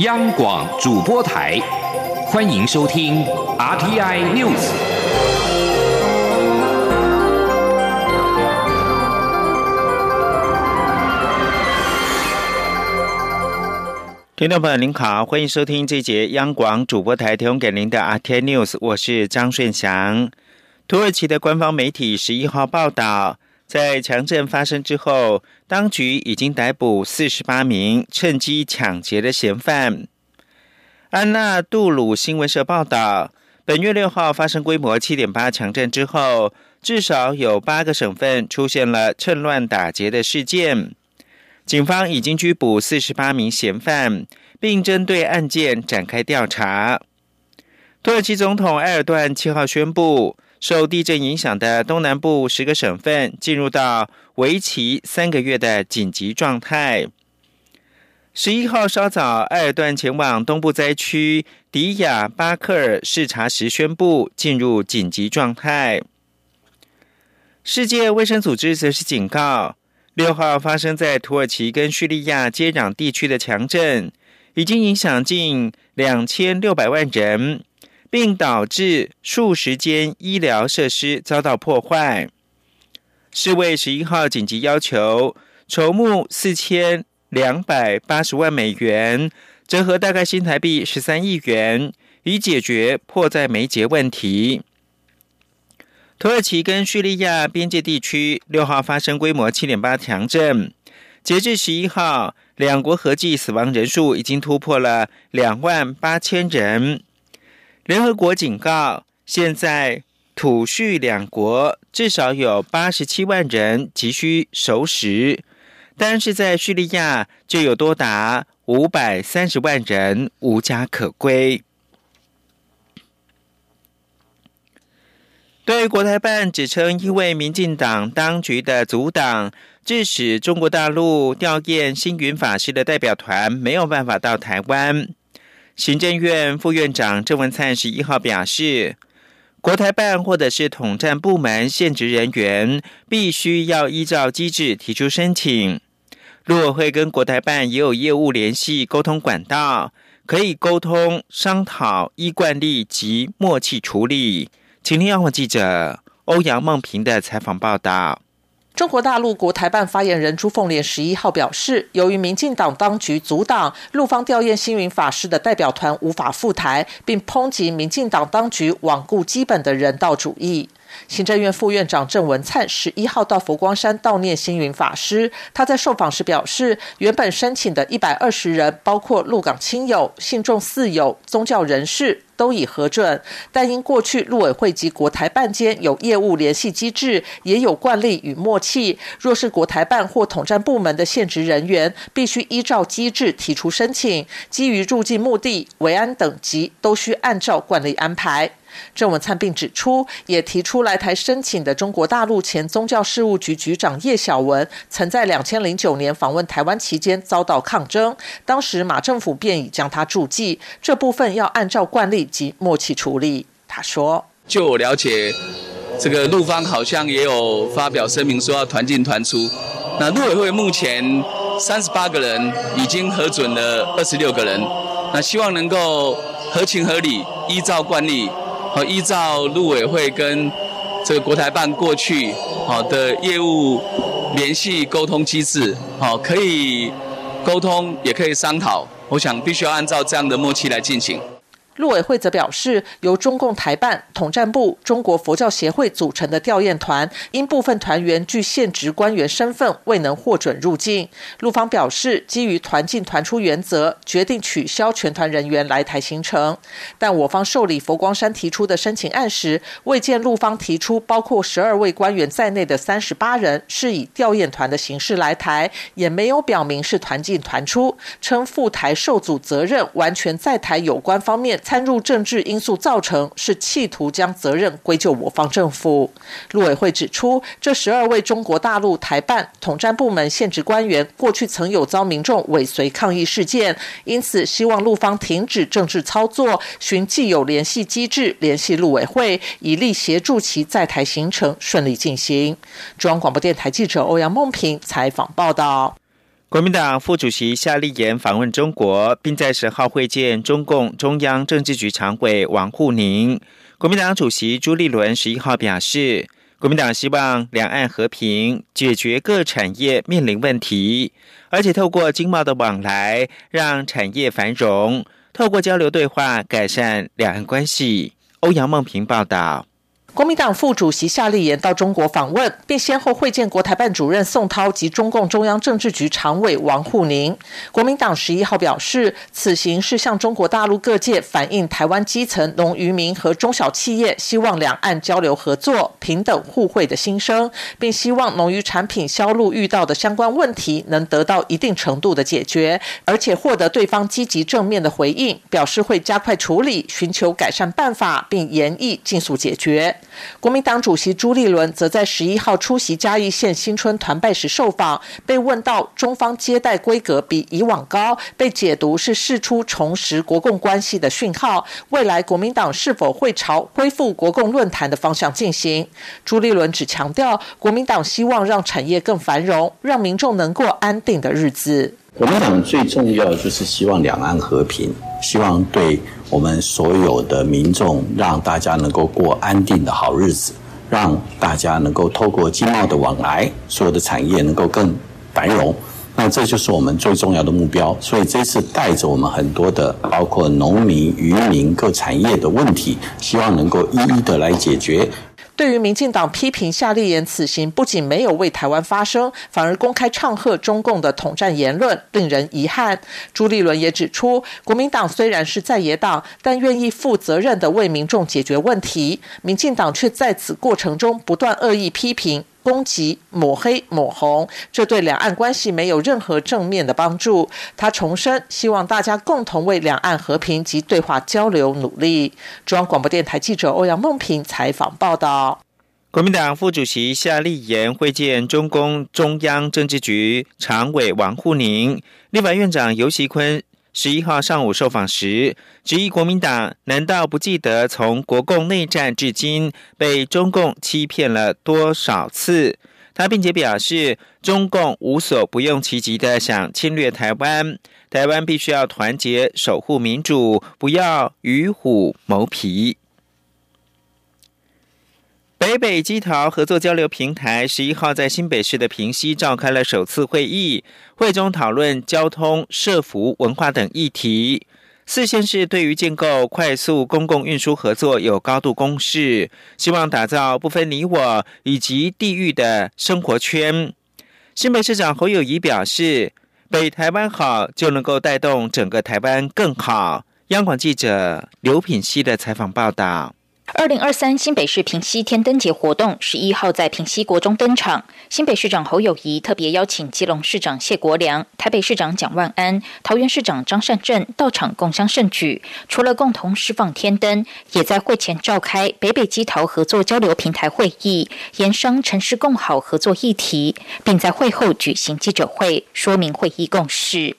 央广主播台，欢迎收听 RTI News。听众朋友您好，欢迎收听这节央广主播台提供给您的 RTI News，我是张顺祥。土耳其的官方媒体十一号报道。在强震发生之后，当局已经逮捕四十八名趁机抢劫的嫌犯。安纳杜鲁新闻社报道，本月六号发生规模七点八强震之后，至少有八个省份出现了趁乱打劫的事件。警方已经拘捕四十八名嫌犯，并针对案件展开调查。土耳其总统埃尔段七号宣布。受地震影响的东南部十个省份进入到为期三个月的紧急状态。十一号稍早，埃尔段前往东部灾区迪亚巴克尔视察时，宣布进入紧急状态。世界卫生组织则是警告，六号发生在土耳其跟叙利亚接壤地区的强震，已经影响近两千六百万人。并导致数十间医疗设施遭到破坏。世卫十一号紧急要求筹募四千两百八十万美元，折合大概新台币十三亿元，以解决迫在眉睫问题。土耳其跟叙利亚边界地区六号发生规模七点八强震，截至十一号，两国合计死亡人数已经突破了两万八千人。联合国警告，现在土叙两国至少有八十七万人急需熟食，但是在叙利亚就有多达五百三十万人无家可归。对国台办指称，因为民进党当局的阻挡，致使中国大陆吊唁星云法师的代表团没有办法到台湾。行政院副院长郑文灿十一号表示，国台办或者是统战部门现职人员，必须要依照机制提出申请。陆委会跟国台办也有业务联系沟通管道，可以沟通商讨依惯例及默契处理。请听央广记者欧阳梦平的采访报道。中国大陆国台办发言人朱凤莲十一号表示，由于民进党当局阻挡陆方吊唁星云法师的代表团无法赴台，并抨击民进党当局罔顾基本的人道主义。行政院副院长郑文灿十一号到佛光山悼念星云法师。他在受访时表示，原本申请的一百二十人，包括陆港亲友、信众四友、宗教人士，都已核准。但因过去陆委会及国台办间有业务联系机制，也有惯例与默契，若是国台办或统战部门的现职人员，必须依照机制提出申请，基于入境目的、维安等级，都需按照惯例安排。郑文灿并指出，也提出来台申请的中国大陆前宗教事务局局长叶小文，曾在两千零九年访问台湾期间遭到抗争，当时马政府便已将他注记，这部分要按照惯例及默契处理。他说：“就我了解，这个陆方好像也有发表声明说要团进团出。那陆委会目前三十八个人已经核准了二十六个人，那希望能够合情合理，依照惯例。”好，依照陆委会跟这个国台办过去好的业务联系沟通机制，好，可以沟通，也可以商讨。我想必须要按照这样的默契来进行。陆委会则表示，由中共台办、统战部、中国佛教协会组成的调研团，因部分团员具现职官员身份，未能获准入境。陆方表示，基于团进团出原则，决定取消全团人员来台行程。但我方受理佛光山提出的申请案时，未见陆方提出包括十二位官员在内的三十八人是以调研团的形式来台，也没有表明是团进团出，称赴台受阻责任完全在台有关方面。参入政治因素造成，是企图将责任归咎我方政府。陆委会指出，这十二位中国大陆台办统战部门现职官员，过去曾有遭民众尾随抗议事件，因此希望陆方停止政治操作，寻既有联系机制联系陆委会，以力协助其在台行程顺利进行。中央广播电台记者欧阳梦平采访报道。国民党副主席夏立言访问中国，并在十号会见中共中央政治局常委王沪宁。国民党主席朱立伦十一号表示，国民党希望两岸和平，解决各产业面临问题，而且透过经贸的往来，让产业繁荣；透过交流对话，改善两岸关系。欧阳梦平报道。国民党副主席夏立言到中国访问，并先后会见国台办主任宋涛及中共中央政治局常委王沪宁。国民党十一号表示，此行是向中国大陆各界反映台湾基层农渔民和中小企业希望两岸交流合作、平等互惠的心声，并希望农渔产品销路遇到的相关问题能得到一定程度的解决，而且获得对方积极正面的回应，表示会加快处理，寻求改善办法，并研议尽速解决。国民党主席朱立伦则在十一号出席嘉义县新春团拜时受访，被问到中方接待规格比以往高，被解读是释出重拾国共关系的讯号，未来国民党是否会朝恢复国共论坛的方向进行？朱立伦只强调，国民党希望让产业更繁荣，让民众能过安定的日子。我们讲最重要就是希望两岸和平，希望对。我们所有的民众，让大家能够过安定的好日子，让大家能够透过经贸的往来，所有的产业能够更繁荣。那这就是我们最重要的目标。所以这次带着我们很多的，包括农民、渔民各产业的问题，希望能够一一的来解决。对于民进党批评夏立言此行不仅没有为台湾发声，反而公开唱和中共的统战言论，令人遗憾。朱立伦也指出，国民党虽然是在野党，但愿意负责任地为民众解决问题。民进党却在此过程中不断恶意批评、攻击、抹黑、抹红，这对两岸关系没有任何正面的帮助。他重申，希望大家共同为两岸和平及对话交流努力。中央广播电台记者欧阳梦平采访报道。国民党副主席夏立言会见中共中央政治局常委王沪宁，立法院长游锡坤十一号上午受访时，质疑国民党难道不记得从国共内战至今被中共欺骗了多少次？他并且表示，中共无所不用其极的想侵略台湾，台湾必须要团结守护民主，不要与虎谋皮。北北基桃合作交流平台十一号在新北市的平溪召开了首次会议，会中讨论交通、社服、文化等议题。四县市对于建构快速公共运输合作有高度共识，希望打造不分你我以及地域的生活圈。新北市长侯友谊表示，北台湾好就能够带动整个台湾更好。央广记者刘品熙的采访报道。二零二三新北市平溪天灯节活动十一号在平溪国中登场，新北市长侯友谊特别邀请基隆市长谢国良、台北市长蒋万安、桃园市长张善政到场共襄盛举。除了共同释放天灯，也在会前召开北北基桃合作交流平台会议，研商城市共好合作议题，并在会后举行记者会，说明会议共识。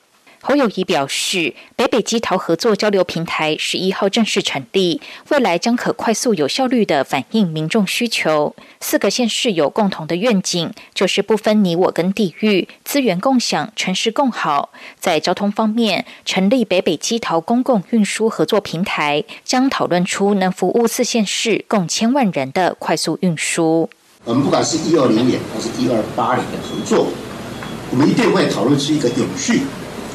侯友谊表示，北北基桃合作交流平台十一号正式成立，未来将可快速有效率的反映民众需求。四个县市有共同的愿景，就是不分你我跟地域，资源共享，城市共好。在交通方面，成立北北基桃公共运输合作平台，将讨论出能服务四县市共千万人的快速运输。我们不管是一二零年还是一二八年的合作，我们一定会讨论出一个永续。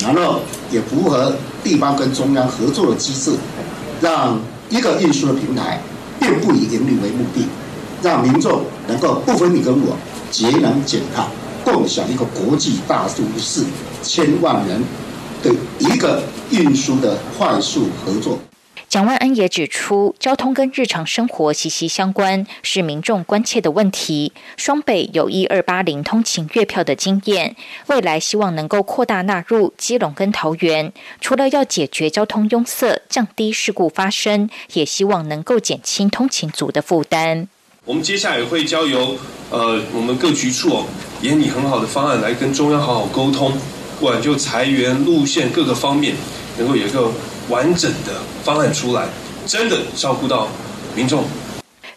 然后也符合地方跟中央合作的机制，让一个运输的平台并不以盈利为目的，让民众能够不分你跟我，节能减碳，共享一个国际大都市千万人对一个运输的快速合作。蒋万安也指出，交通跟日常生活息息相关，是民众关切的问题。双北有一二八零通勤月票的经验，未来希望能够扩大纳入基隆跟桃园。除了要解决交通拥塞、降低事故发生，也希望能够减轻通勤族的负担。我们接下来会交由呃我们各局处哦，以你很好的方案来跟中央好好沟通，不管就裁员路线各个方面，能够有一个完整的。方案出来，真的照顾到民众。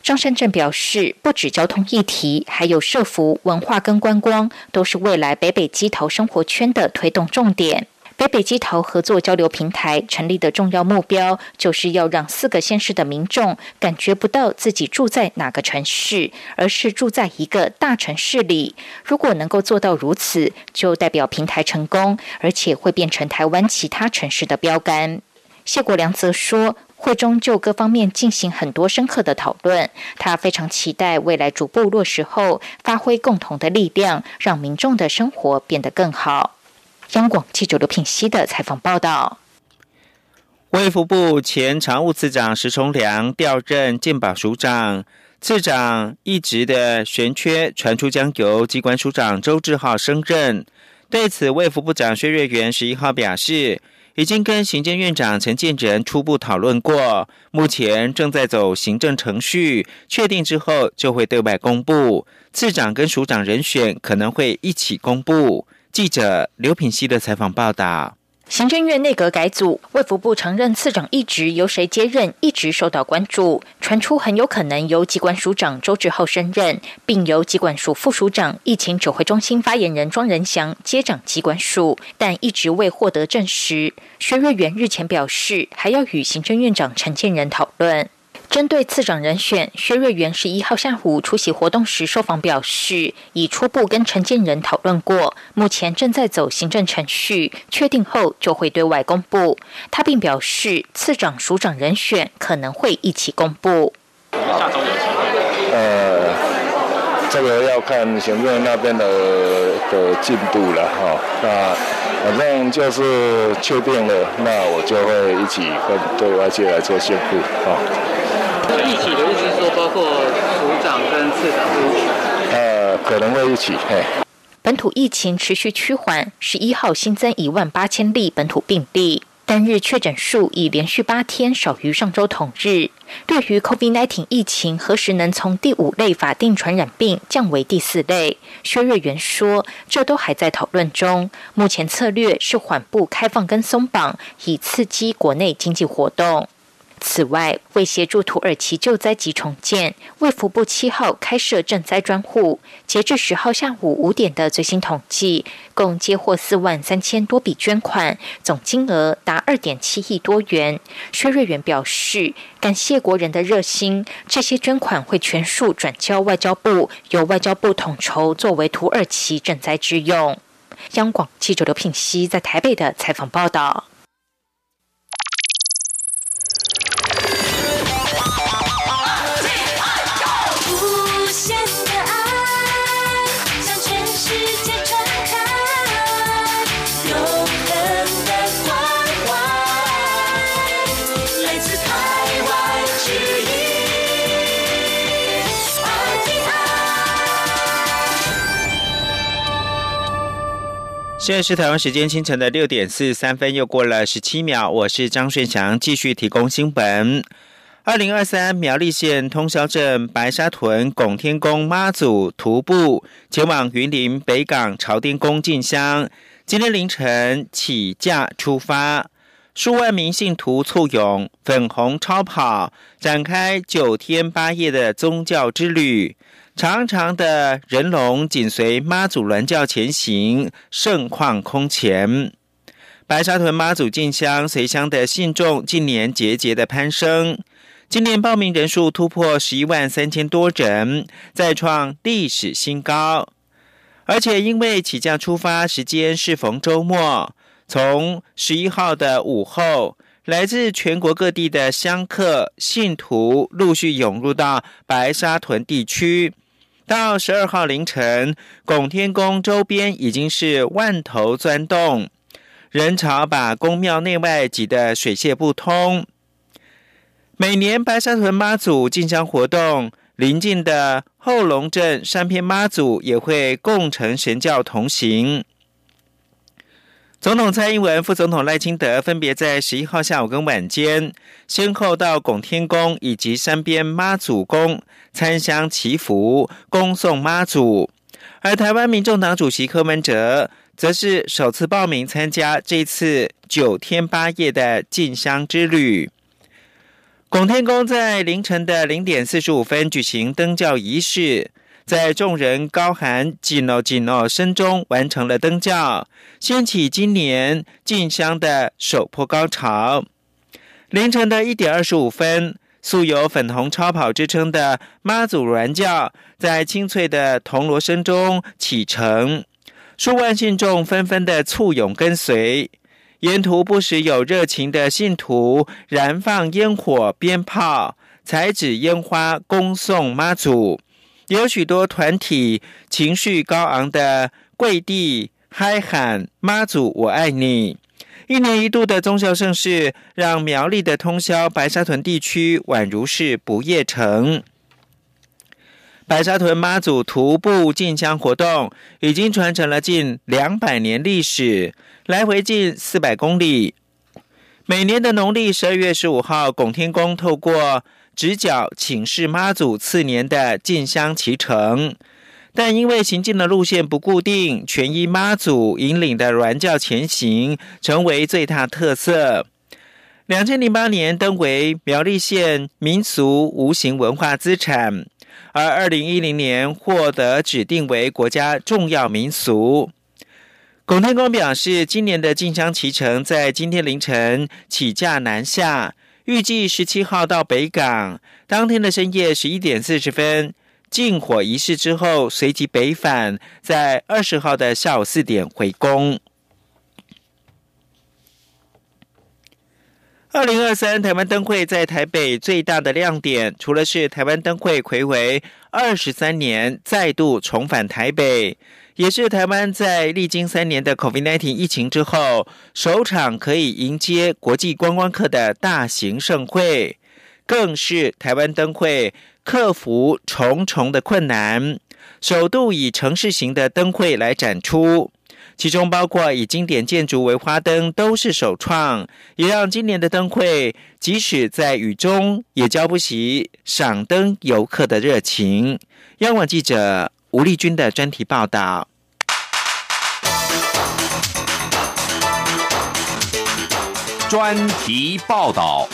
张山镇表示，不止交通议题，还有社服、文化跟观光，都是未来北北基头生活圈的推动重点。北北基头合作交流平台成立的重要目标，就是要让四个县市的民众感觉不到自己住在哪个城市，而是住在一个大城市里。如果能够做到如此，就代表平台成功，而且会变成台湾其他城市的标杆。谢国良则说。会中就各方面进行很多深刻的讨论，他非常期待未来逐步落实后，发挥共同的力量，让民众的生活变得更好。央广记者刘品熙的采访报道。卫福部前常务次长石崇良调任健保署长，次长一职的悬缺传出将由机关署长周志浩升任。对此，卫福部长薛瑞元十一号表示。已经跟行政院长陈建仁初步讨论过，目前正在走行政程序，确定之后就会对外公布。次长跟署长人选可能会一起公布。记者刘品熙的采访报道。行政院内阁改组，卫福部承认次长一职由谁接任，一直受到关注。传出很有可能由机关署长周志浩升任，并由机关署副署长、疫情指挥中心发言人庄仁祥接掌机关署，但一直未获得证实。薛瑞元日前表示，还要与行政院长陈建仁讨论。针对次长人选，薛瑞元十一号下午出席活动时受访表示，已初步跟陈建仁讨论过，目前正在走行政程序，确定后就会对外公布。他并表示，次长、署长人选可能会一起公布。下周有？呃，这个要看行政那边的的进度了哈。那反正就是确定了，那我就会一起跟对外界来做宣布啊。一起的意思是说，包括署长跟次长都一起。呃，可能会一起。嘿。本土疫情持续趋缓，十一号新增一万八千例本土病例，单日确诊数已连续八天少于上周同日。对于 COVID-19 疫情何时能从第五类法定传染病降为第四类，薛瑞元说，这都还在讨论中。目前策略是缓步开放跟松绑，以刺激国内经济活动。此外，为协助土耳其救灾及重建，卫福部七号开设赈灾专户。截至十号下午五点的最新统计，共接获四万三千多笔捐款，总金额达二点七亿多元。薛瑞元表示，感谢国人的热心，这些捐款会全数转交外交部，由外交部统筹，作为土耳其赈灾之用。央广记者刘品熙在台北的采访报道。现在是台湾时间清晨的六点四十三分，又过了十七秒。我是张顺祥，继续提供新闻。二零二三苗栗县通霄镇白沙屯拱天宫妈祖徒步前往云林北港朝天宫进香，今天凌晨起驾出发，数万名信徒簇拥粉红超跑，展开九天八夜的宗教之旅。长长的人龙紧随妈祖銮轿前行，盛况空前。白沙屯妈祖进香随香的信众近年节节的攀升，今年报名人数突破十一万三千多人，再创历史新高。而且因为起驾出发时间是逢周末，从十一号的午后。来自全国各地的香客信徒陆续涌入到白沙屯地区。到十二号凌晨，拱天宫周边已经是万头钻洞，人潮把宫庙内外挤得水泄不通。每年白沙屯妈祖进香活动，临近的后龙镇山偏妈祖也会共乘神教同行。总统蔡英文、副总统赖清德分别在十一号下午跟晚间，先后到拱天宫以及山边妈祖宫参香祈福、恭送妈祖。而台湾民众党主席柯文哲则是首次报名参加这次九天八夜的进香之旅。拱天宫在凌晨的零点四十五分举行灯教仪式，在众人高喊“紧哦紧哦”声中完成了灯教，掀起今年进香的首波高潮。凌晨的一点二十五分。素有“粉红超跑”之称的妈祖銮轿，在清脆的铜锣声中启程，数万信众纷纷的簇拥跟随，沿途不时有热情的信徒燃放烟火、鞭炮、彩纸烟花，恭送妈祖；有许多团体情绪高昂的跪地嗨喊“妈祖，我爱你”。一年一度的宗教盛事，让苗栗的通宵白沙屯地区宛如是不夜城。白沙屯妈祖徒步进香活动已经传承了近两百年历史，来回近四百公里。每年的农历十二月十五号，拱天宫透过直角请示妈祖次年的进香启程。但因为行进的路线不固定，全依妈祖引领的銮教前行，成为最大特色。两千零八年登为苗栗县民俗无形文化资产，而二零一零年获得指定为国家重要民俗。龚天公表示，今年的进香启程在今天凌晨起驾南下，预计十七号到北港，当天的深夜十一点四十分。禁火仪式之后，随即北返，在二十号的下午四点回宫。二零二三台湾灯会在台北最大的亮点，除了是台湾灯会魁违二十三年再度重返台北，也是台湾在历经三年的 COVID-19 疫情之后，首场可以迎接国际观光客的大型盛会，更是台湾灯会。克服重重的困难，首度以城市型的灯会来展出，其中包括以经典建筑为花灯，都是首创，也让今年的灯会即使在雨中也浇不熄赏灯游客的热情。央广记者吴丽君的专题报道。专题报道。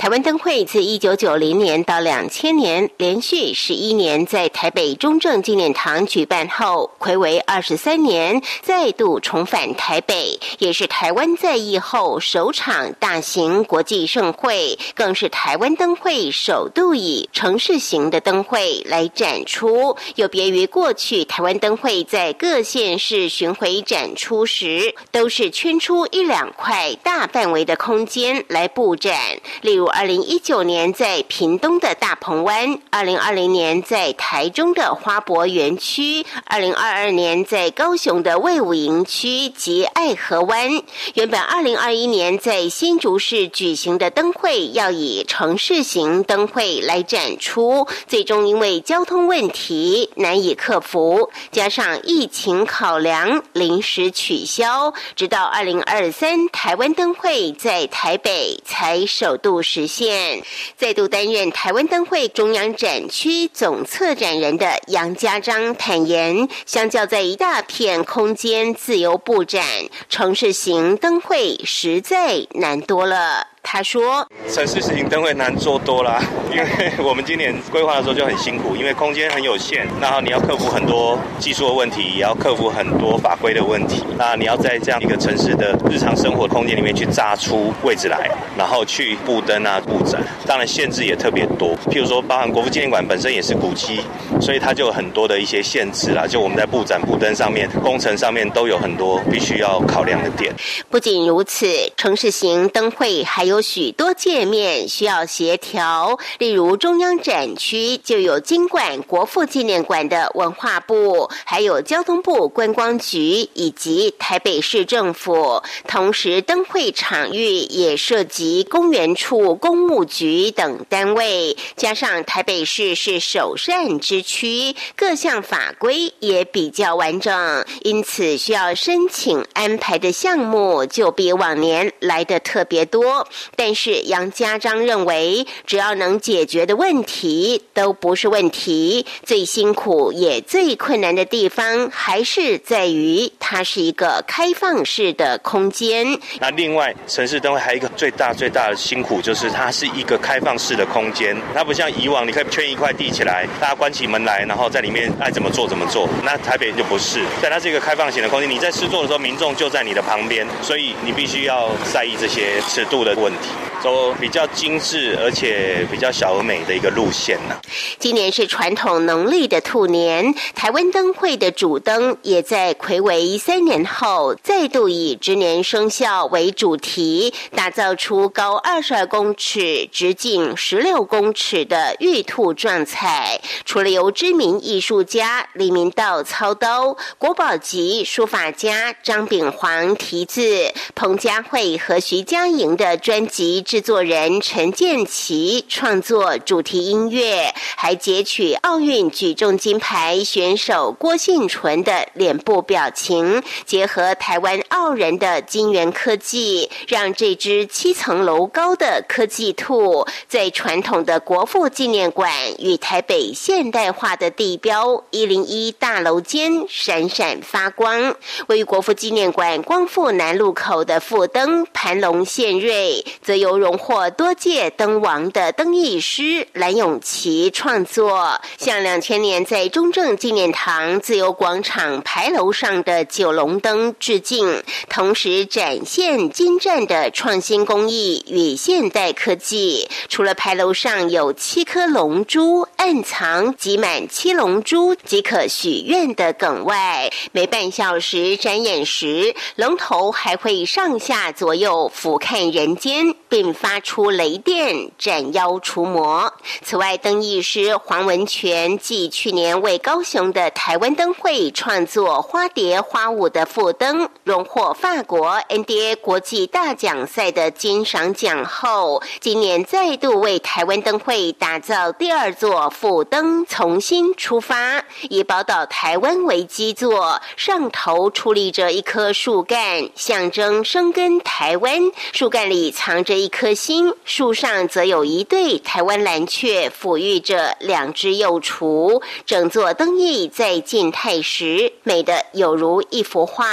台湾灯会自一九九零年到两千年，连续十一年在台北中正纪念堂举办后，暌违二十三年，再度重返台北，也是台湾在役后首场大型国际盛会，更是台湾灯会首度以城市型的灯会来展出。有别于过去台湾灯会在各县市巡回展出时，都是圈出一两块大范围的空间来布展，例如。二零一九年在屏东的大鹏湾，二零二零年在台中的花博园区，二零二二年在高雄的魏武营区及爱河湾。原本二零二一年在新竹市举行的灯会要以城市型灯会来展出，最终因为交通问题难以克服，加上疫情考量，临时取消。直到二零二三台湾灯会在台北才首度实。实现再度担任台湾灯会中央展区总策展人的杨家章坦言，相较在一大片空间自由布展，城市型灯会实在难多了。他说：“城市型灯会难做多了，因为我们今年规划的时候就很辛苦，因为空间很有限，然后你要克服很多技术的问题，也要克服很多法规的问题。那你要在这样一个城市的日常生活空间里面去扎出位置来，然后去布灯啊、布展，当然限制也特别多。譬如说，包含国父纪念馆本身也是古迹，所以它就有很多的一些限制啦。就我们在布展、布灯上面、工程上面都有很多必须要考量的点。不仅如此，城市型灯会还有。”有许多界面需要协调，例如中央展区就有经管国父纪念馆的文化部，还有交通部观光局以及台北市政府。同时，灯会场域也涉及公园处、公务局等单位，加上台北市是首善之区，各项法规也比较完整，因此需要申请安排的项目就比往年来的特别多。但是杨家章认为，只要能解决的问题都不是问题。最辛苦也最困难的地方，还是在于它是一个开放式的空间。那另外，城市灯会还有一个最大最大的辛苦，就是它是一个开放式的空间，它不像以往你可以圈一块地起来，大家关起门来，然后在里面爱怎么做怎么做。那台北就不是，但它是一个开放型的空间，你在施作的时候，民众就在你的旁边，所以你必须要在意这些尺度的问题。走比较精致而且比较小而美的一个路线呢。今年是传统农历的兔年，台湾灯会的主灯也在魁违三年后，再度以“值年生肖”为主题，打造出高二十二公尺、直径十六公尺的玉兔撞彩。除了由知名艺术家李明道操刀，国宝级书法家张炳煌题字，彭佳慧和徐佳莹的专辑。制作人陈建奇创作主题音乐，还截取奥运举重金牌选手郭信纯的脸部表情，结合台湾傲人的金源科技，让这只七层楼高的科技兔，在传统的国父纪念馆与台北现代化的地标一零一大楼间闪闪发光。位于国父纪念馆光复南路口的副灯盘龙献瑞，则由荣获多届灯王的灯艺师蓝永琪创作，向两千年在中正纪念堂自由广场牌楼上的九龙灯致敬，同时展现精湛的创新工艺与现代科技。除了牌楼上有七颗龙珠暗藏挤满七龙珠即可许愿的梗外，每半小时展演时，龙头还会上下左右俯瞰人间，并。发出雷电斩妖除魔。此外，灯艺师黄文全继去年为高雄的台湾灯会创作花蝶花舞的副灯，荣获法国 NDA 国际大奖赛的金赏奖后，今年再度为台湾灯会打造第二座副灯，重新出发，以宝岛台湾为基座，上头矗立着一棵树干，象征生根台湾。树干里藏着一颗。颗星树上则有一对台湾蓝雀抚育着两只幼雏，整座灯艺在静态时美得有如一幅画，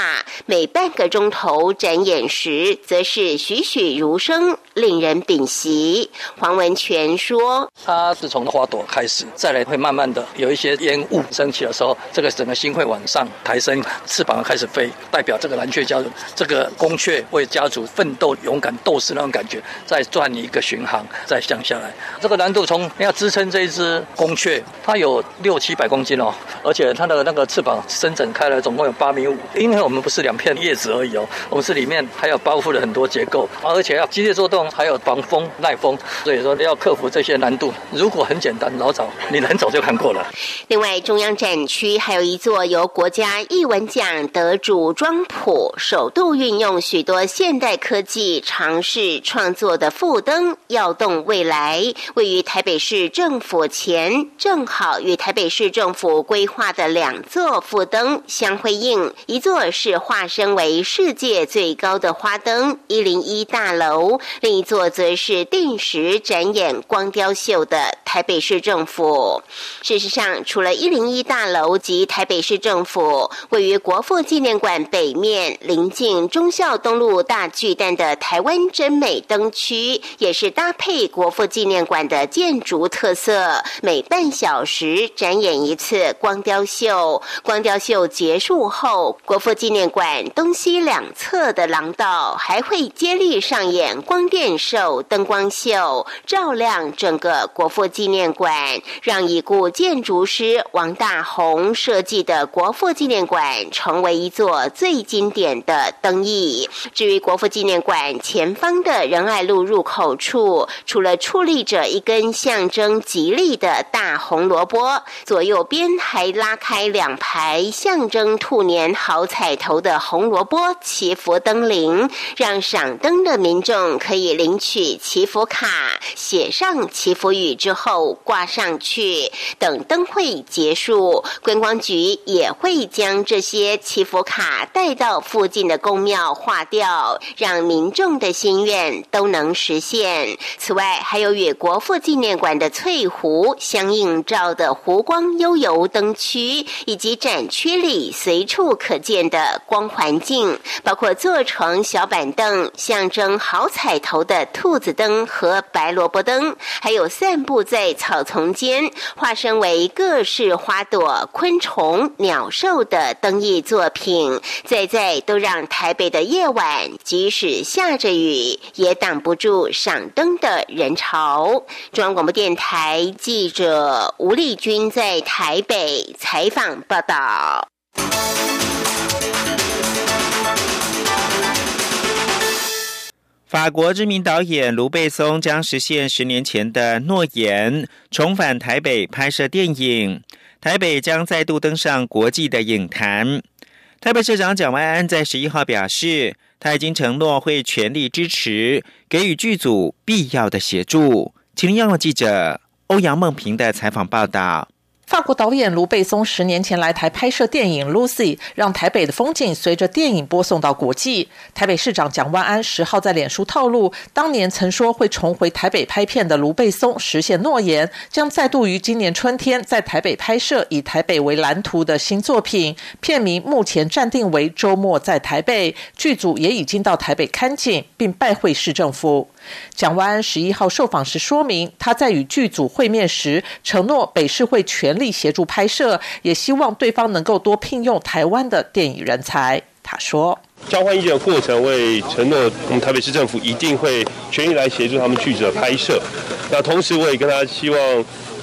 每半个钟头展演时则是栩栩如生，令人屏息。黄文全说：“它是从花朵开始，再来会慢慢的有一些烟雾升起的时候，这个整个星会往上抬升，翅膀开始飞，代表这个蓝雀家族，这个公雀为家族奋斗、勇敢斗士那种感觉。”再转一个巡航，再降下来。这个难度从要支撑这一只公雀，它有六七百公斤哦，而且它的那个翅膀伸展开来，总共有八米五。因为我们不是两片叶子而已哦，我们是里面还有包覆了很多结构，而且要机械做动，还有防风耐风，所以说要克服这些难度。如果很简单，老早你能早就看过了。另外，中央展区还有一座由国家艺文奖得主庄普首度运用许多现代科技尝试创作。座的副灯耀动未来，位于台北市政府前，正好与台北市政府规划的两座副灯相辉映。一座是化身为世界最高的花灯一零一大楼，另一座则是定时展演光雕秀的台北市政府。事实上，除了一零一大楼及台北市政府，位于国父纪念馆北面临近忠孝东路大巨蛋的台湾真美灯。区也是搭配国父纪念馆的建筑特色，每半小时展演一次光雕秀。光雕秀结束后，国父纪念馆东西两侧的廊道还会接力上演光电秀、灯光秀，照亮整个国父纪念馆，让已故建筑师王大宏设计的国父纪念馆成为一座最经典的灯艺。至于国父纪念馆前方的仁爱。路入口处，除了矗立着一根象征吉利的大红萝卜，左右边还拉开两排象征兔年好彩头的红萝卜祈福灯铃，让赏灯的民众可以领取祈福卡，写上祈福语之后挂上去。等灯会结束，观光局也会将这些祈福卡带到附近的公庙化掉，让民众的心愿都。能实现。此外，还有与国父纪念馆的翠湖相映照的湖光悠游灯区，以及展区里随处可见的光环境，包括坐床小板凳、象征好彩头的兔子灯和白萝卜灯，还有散布在草丛间、化身为各式花朵、昆虫、鸟兽的灯艺作品，在在都让台北的夜晚，即使下着雨，也挡不住赏灯的人潮。中央广播电台记者吴丽君在台北采访报道。法国知名导演卢贝松将实现十年前的诺言，重返台北拍摄电影。台北将再度登上国际的影坛。台北市长蒋万安在十一号表示，他已经承诺会全力支持，给予剧组必要的协助。请听央记者欧阳梦平的采访报道。法国导演卢贝松十年前来台拍摄电影《Lucy》，让台北的风景随着电影播送到国际。台北市长蒋万安十号在脸书透露，当年曾说会重回台北拍片的卢贝松实现诺言，将再度于今年春天在台北拍摄以台北为蓝图的新作品。片名目前暂定为《周末在台北》，剧组也已经到台北看景，并拜会市政府。蒋万安十一号受访时说明，他在与剧组会面时承诺北市会全力协助拍摄，也希望对方能够多聘用台湾的电影人才。他说：“交换意见的过程，为承诺我们台北市政府一定会全力来协助他们剧组的拍摄。那同时，我也跟他希望。”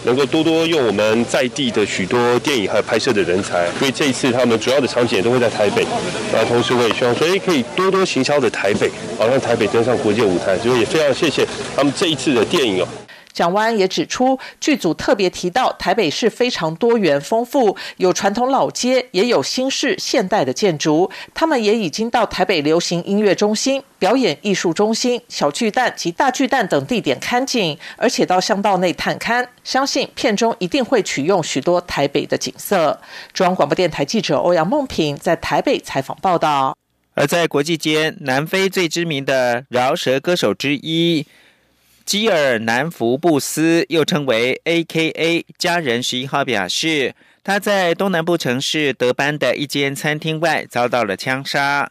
能够多多用我们在地的许多电影还有拍摄的人才，所以这一次他们主要的场景也都会在台北，然后同时我也希望，所以可以多多行销的台北，好让台北登上国际舞台。所以也非常谢谢他们这一次的电影哦。蒋万安也指出，剧组特别提到台北市非常多元丰富，有传统老街，也有新式现代的建筑。他们也已经到台北流行音乐中心、表演艺术中心、小巨蛋及大巨蛋等地点看景，而且到巷道内探勘。相信片中一定会取用许多台北的景色。中央广播电台记者欧阳梦平在台北采访报道。而在国际间，南非最知名的饶舌歌手之一。基尔南福布斯又称为 A.K.A 家人，十一号表示，他在东南部城市德班的一间餐厅外遭到了枪杀。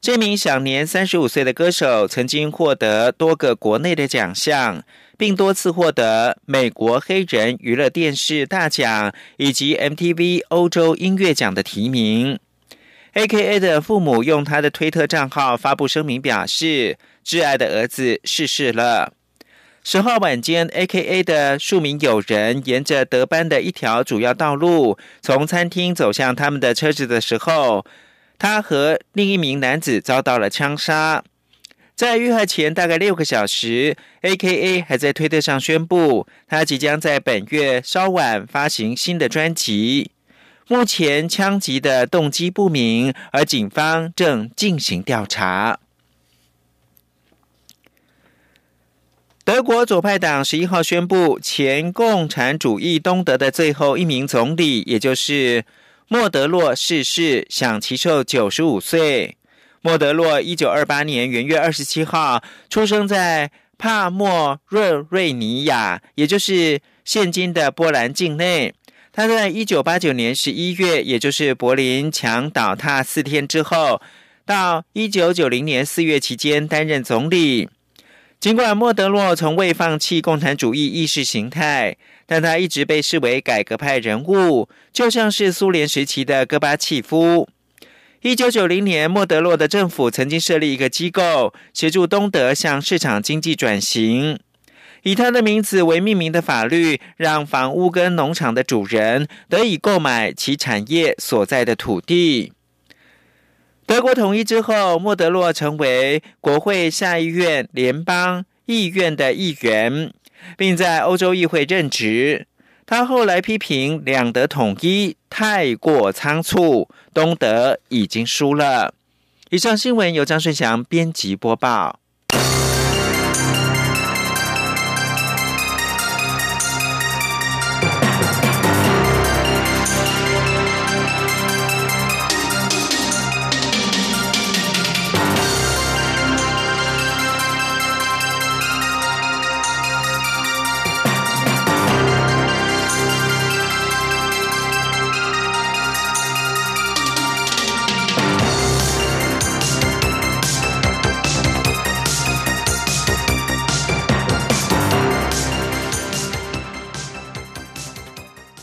这名享年三十五岁的歌手曾经获得多个国内的奖项，并多次获得美国黑人娱乐电视大奖以及 MTV 欧洲音乐奖的提名。A.K.A 的父母用他的推特账号发布声明表示，挚爱的儿子逝世了。十号晚间，A.K.A 的数名友人沿着德班的一条主要道路，从餐厅走向他们的车子的时候，他和另一名男子遭到了枪杀。在遇害前大概六个小时，A.K.A 还在推特上宣布，他即将在本月稍晚发行新的专辑。目前枪击的动机不明，而警方正进行调查。德国左派党十一号宣布，前共产主义东德的最后一名总理，也就是莫德洛逝世，享其寿九十五岁。莫德洛一九二八年元月二十七号出生在帕莫瑞瑞尼亚，也就是现今的波兰境内。他在一九八九年十一月，也就是柏林墙倒塌四天之后，到一九九零年四月期间担任总理。尽管莫德洛从未放弃共产主义意识形态，但他一直被视为改革派人物，就像是苏联时期的戈巴契夫。一九九零年，莫德洛的政府曾经设立一个机构，协助东德向市场经济转型。以他的名字为命名的法律，让房屋跟农场的主人得以购买其产业所在的土地。德国统一之后，莫德洛成为国会下议院联邦议院的议员，并在欧洲议会任职。他后来批评两德统一太过仓促，东德已经输了。以上新闻由张顺祥编辑播报。